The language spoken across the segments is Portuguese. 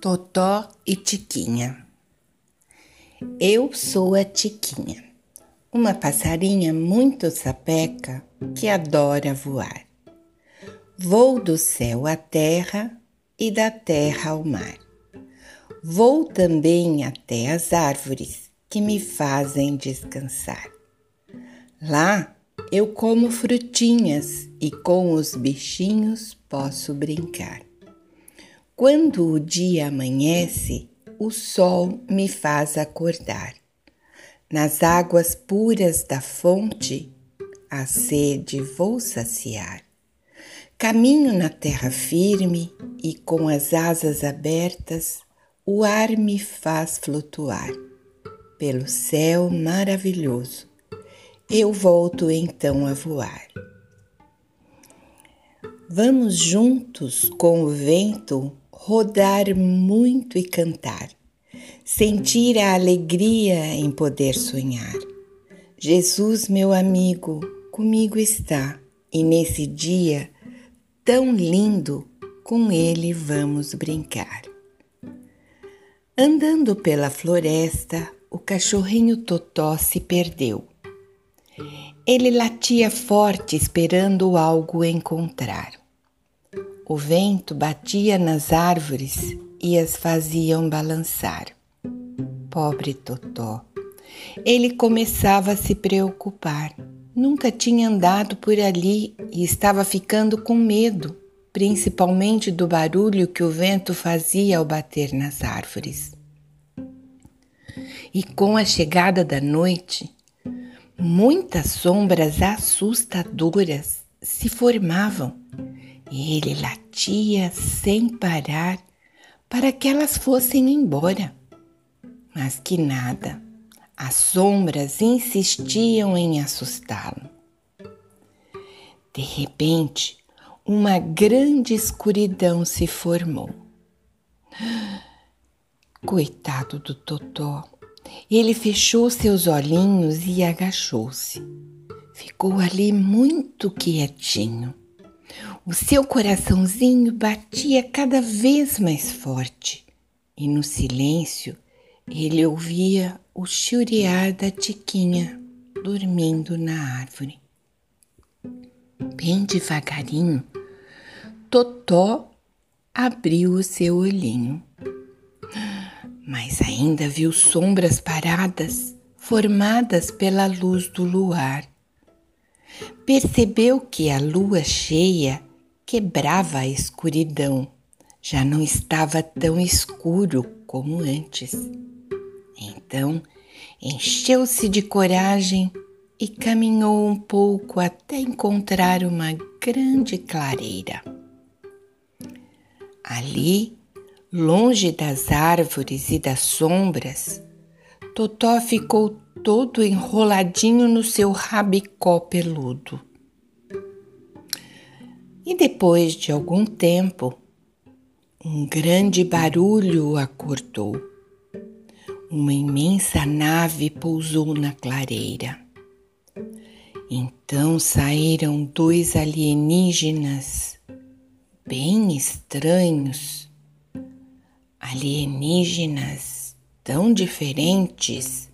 Totó e Tiquinha. Eu sou a Tiquinha, uma passarinha muito sapeca que adora voar. Vou do céu à terra e da terra ao mar. Vou também até as árvores que me fazem descansar. Lá eu como frutinhas e com os bichinhos posso brincar. Quando o dia amanhece, o sol me faz acordar. Nas águas puras da fonte, a sede vou saciar. Caminho na terra firme e com as asas abertas, o ar me faz flutuar. Pelo céu maravilhoso, eu volto então a voar. Vamos juntos com o vento rodar muito e cantar, sentir a alegria em poder sonhar. Jesus, meu amigo, comigo está e nesse dia tão lindo, com ele vamos brincar. Andando pela floresta, o cachorrinho Totó se perdeu. Ele latia forte esperando algo encontrar. O vento batia nas árvores e as faziam balançar. Pobre Totó. Ele começava a se preocupar. Nunca tinha andado por ali e estava ficando com medo, principalmente do barulho que o vento fazia ao bater nas árvores. E com a chegada da noite, muitas sombras assustadoras se formavam ele latia sem parar para que elas fossem embora. Mas que nada, as sombras insistiam em assustá-lo. De repente, uma grande escuridão se formou. Coitado do Totó, ele fechou seus olhinhos e agachou-se. Ficou ali muito quietinho. O seu coraçãozinho batia cada vez mais forte e no silêncio ele ouvia o churiar da Tiquinha dormindo na árvore. Bem devagarinho, Totó abriu o seu olhinho, mas ainda viu sombras paradas formadas pela luz do luar percebeu que a lua cheia quebrava a escuridão. Já não estava tão escuro como antes. Então, encheu-se de coragem e caminhou um pouco até encontrar uma grande clareira. Ali, longe das árvores e das sombras, Totó ficou todo enroladinho no seu rabicó peludo. E depois de algum tempo, um grande barulho acordou. Uma imensa nave pousou na clareira. Então saíram dois alienígenas bem estranhos, alienígenas tão diferentes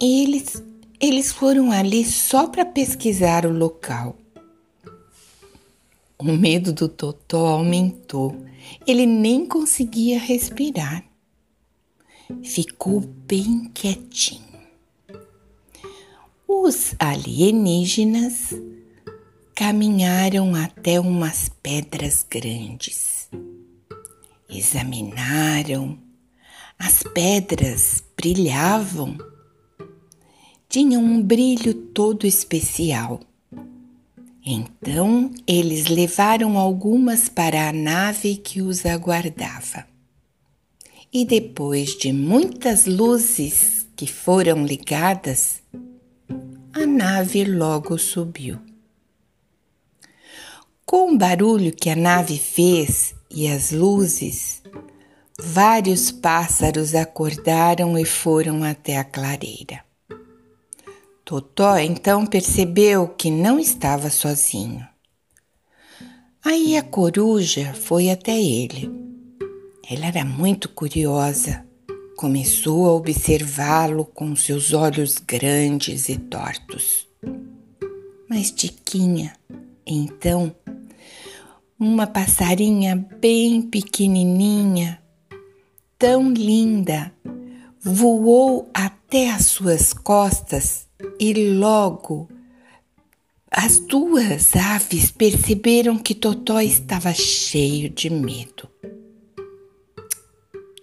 e eles, eles foram ali só para pesquisar o local. O medo do Totó aumentou. Ele nem conseguia respirar. Ficou bem quietinho. Os alienígenas caminharam até umas pedras grandes. Examinaram. As pedras brilhavam tinham um brilho todo especial. Então eles levaram algumas para a nave que os aguardava. E depois de muitas luzes que foram ligadas, a nave logo subiu. Com o barulho que a nave fez e as luzes, vários pássaros acordaram e foram até a clareira. Totó então percebeu que não estava sozinho. Aí a coruja foi até ele. Ela era muito curiosa. Começou a observá-lo com seus olhos grandes e tortos. Mas Tiquinha, então, uma passarinha bem pequenininha, tão linda, voou até as suas costas e logo as duas aves perceberam que Totó estava cheio de medo.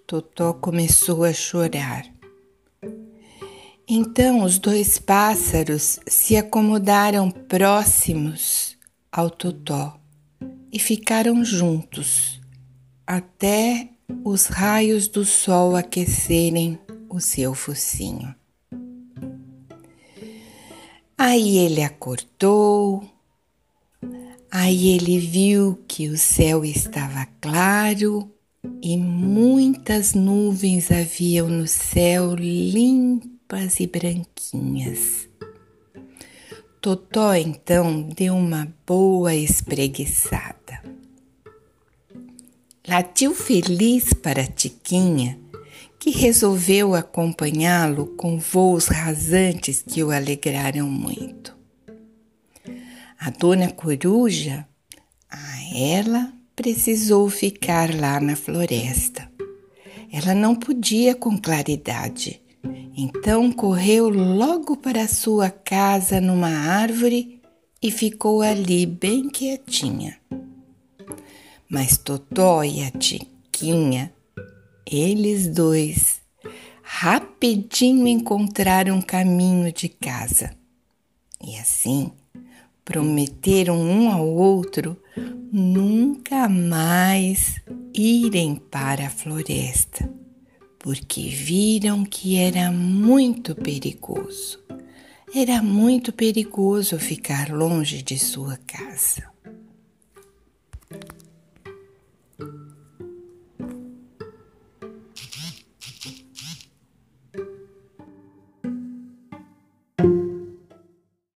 Totó começou a chorar. Então os dois pássaros se acomodaram próximos ao Totó e ficaram juntos até os raios do sol aquecerem o seu focinho. Aí ele acordou, aí ele viu que o céu estava claro e muitas nuvens haviam no céu limpas e branquinhas. Totó então deu uma boa espreguiçada. Latiu feliz para Tiquinha que resolveu acompanhá-lo com voos rasantes que o alegraram muito. A dona coruja, a ela precisou ficar lá na floresta. Ela não podia com claridade, então correu logo para sua casa numa árvore e ficou ali bem quietinha. Mas Totó e a Tiquinha eles dois rapidinho encontraram um caminho de casa e assim prometeram um ao outro nunca mais irem para a floresta, porque viram que era muito perigoso. Era muito perigoso ficar longe de sua casa.